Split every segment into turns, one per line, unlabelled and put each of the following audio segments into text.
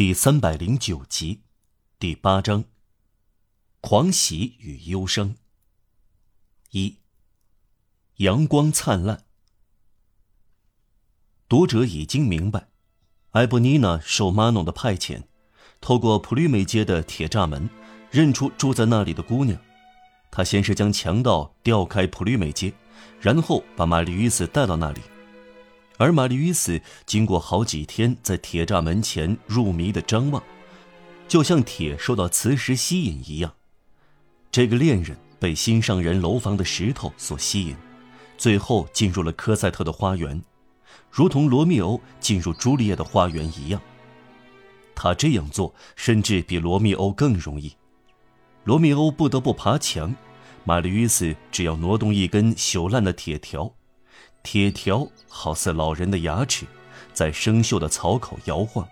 第三百零九集，第八章。狂喜与忧伤。一。阳光灿烂。读者已经明白，埃博尼娜受马农的派遣，透过普吕美街的铁栅门，认出住在那里的姑娘。他先是将强盗调开普吕美街，然后把玛丽·与斯带到那里。而玛丽·与斯经过好几天在铁栅门前入迷的张望，就像铁受到磁石吸引一样。这个恋人被心上人楼房的石头所吸引，最后进入了科赛特的花园，如同罗密欧进入朱丽叶的花园一样。他这样做甚至比罗密欧更容易。罗密欧不得不爬墙，玛丽·与斯只要挪动一根朽烂的铁条。铁条好似老人的牙齿，在生锈的槽口摇晃。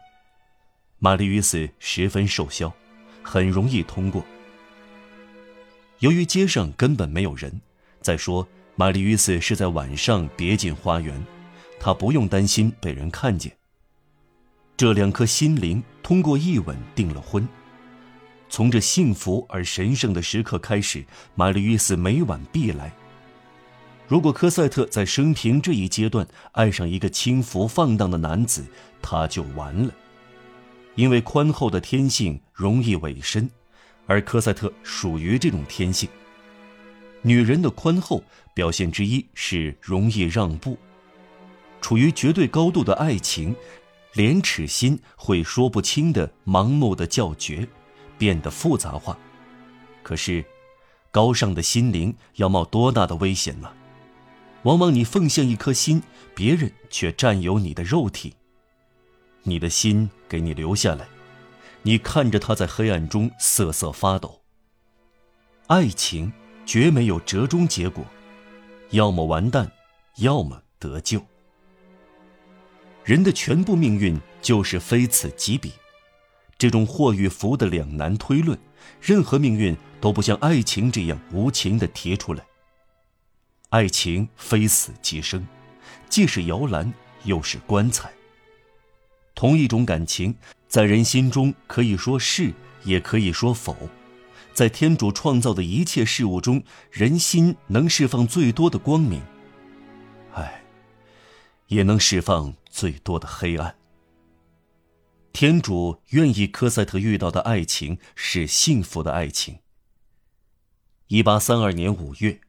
玛丽·与斯十分瘦削，很容易通过。由于街上根本没有人，再说玛丽·与斯是在晚上别进花园，她不用担心被人看见。这两颗心灵通过一吻订了婚。从这幸福而神圣的时刻开始，玛丽·与斯每晚必来。如果科赛特在生平这一阶段爱上一个轻浮放荡的男子，他就完了。因为宽厚的天性容易委身，而科赛特属于这种天性。女人的宽厚表现之一是容易让步。处于绝对高度的爱情，廉耻心会说不清的盲目的叫绝，变得复杂化。可是，高尚的心灵要冒多大的危险呢？往往你奉献一颗心，别人却占有你的肉体。你的心给你留下来，你看着它在黑暗中瑟瑟发抖。爱情绝没有折中结果，要么完蛋，要么得救。人的全部命运就是非此即彼，这种祸与福的两难推论，任何命运都不像爱情这样无情地提出来。爱情非死即生，既是摇篮，又是棺材。同一种感情，在人心中可以说是，也可以说否。在天主创造的一切事物中，人心能释放最多的光明，唉，也能释放最多的黑暗。天主愿意科赛特遇到的爱情是幸福的爱情。一八三二年五月。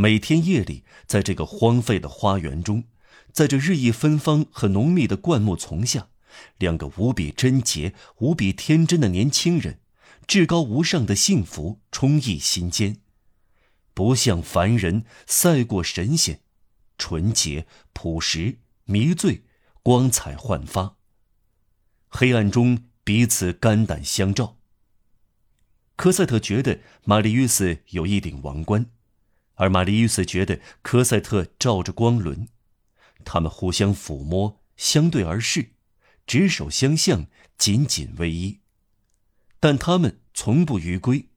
每天夜里，在这个荒废的花园中，在这日益芬芳和浓密的灌木丛下，两个无比贞洁、无比天真的年轻人，至高无上的幸福充溢心间，不像凡人，赛过神仙，纯洁、朴实、迷醉、光彩焕发。黑暗中彼此肝胆相照。科赛特觉得玛丽·约斯有一顶王冠。而玛丽·与斯觉得科赛特照着光轮，他们互相抚摸，相对而视，执手相向，紧紧偎依。但他们从不逾规，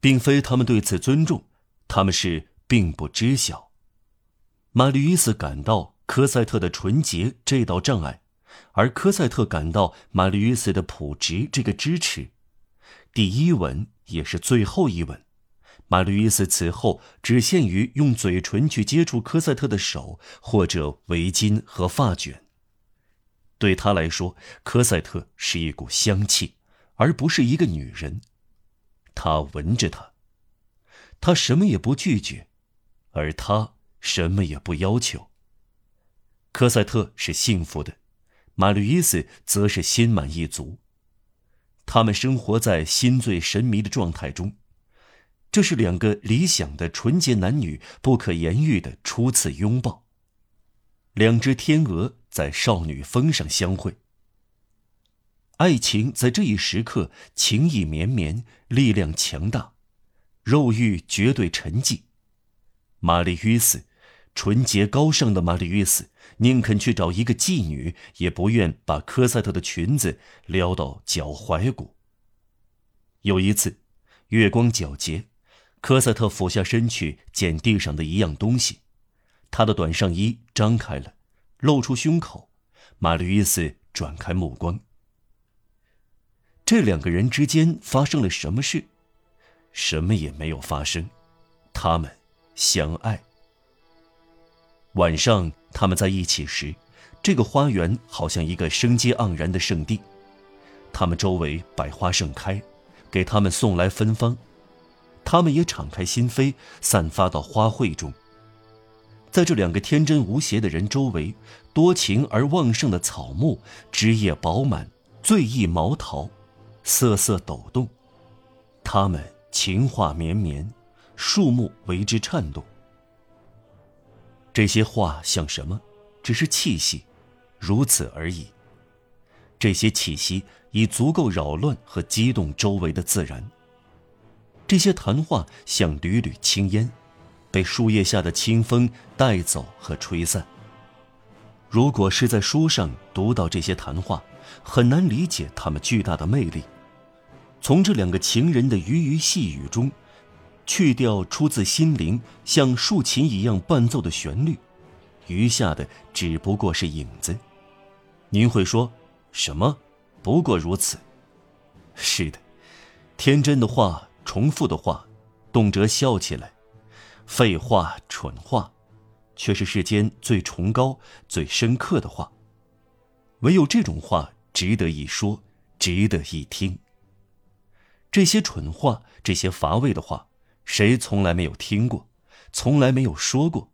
并非他们对此尊重，他们是并不知晓。玛丽·与斯感到科赛特的纯洁这道障碍，而科赛特感到玛丽·与斯的朴直这个支持。第一吻也是最后一吻。玛丽·伊斯此后只限于用嘴唇去接触科赛特的手或者围巾和发卷。对他来说，科赛特是一股香气，而不是一个女人。他闻着她，他什么也不拒绝，而他什么也不要求。科赛特是幸福的，玛丽·伊斯则是心满意足。他们生活在心醉神迷的状态中。这是两个理想的纯洁男女不可言喻的初次拥抱。两只天鹅在少女峰上相会。爱情在这一时刻情意绵绵，力量强大，肉欲绝对沉寂。玛丽·约瑟，纯洁高尚的玛丽·约瑟，宁肯去找一个妓女，也不愿把科赛特的裙子撩到脚踝骨。有一次，月光皎洁。科赛特俯下身去捡地上的一样东西，他的短上衣张开了，露出胸口。玛丽·伊斯转开目光，这两个人之间发生了什么事？什么也没有发生，他们相爱。晚上他们在一起时，这个花园好像一个生机盎然的圣地，他们周围百花盛开，给他们送来芬芳，他们也敞开心扉，散发到花卉中。在这两个天真无邪的人周围，多情而旺盛的草木，枝叶饱满，醉意毛桃，瑟瑟抖动。他们情话绵绵，树木为之颤动。这些话像什么？只是气息，如此而已。这些气息已足够扰乱和激动周围的自然。这些谈话像缕缕青烟。被树叶下的清风带走和吹散。如果是在书上读到这些谈话，很难理解他们巨大的魅力。从这两个情人的鱼鱼细语中，去掉出自心灵像竖琴一样伴奏的旋律，余下的只不过是影子。您会说，什么？不过如此。是的，天真的话，重复的话，动辄笑起来。废话、蠢话，却是世间最崇高、最深刻的话。唯有这种话值得一说，值得一听。这些蠢话，这些乏味的话，谁从来没有听过，从来没有说过？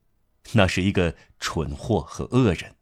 那是一个蠢货和恶人。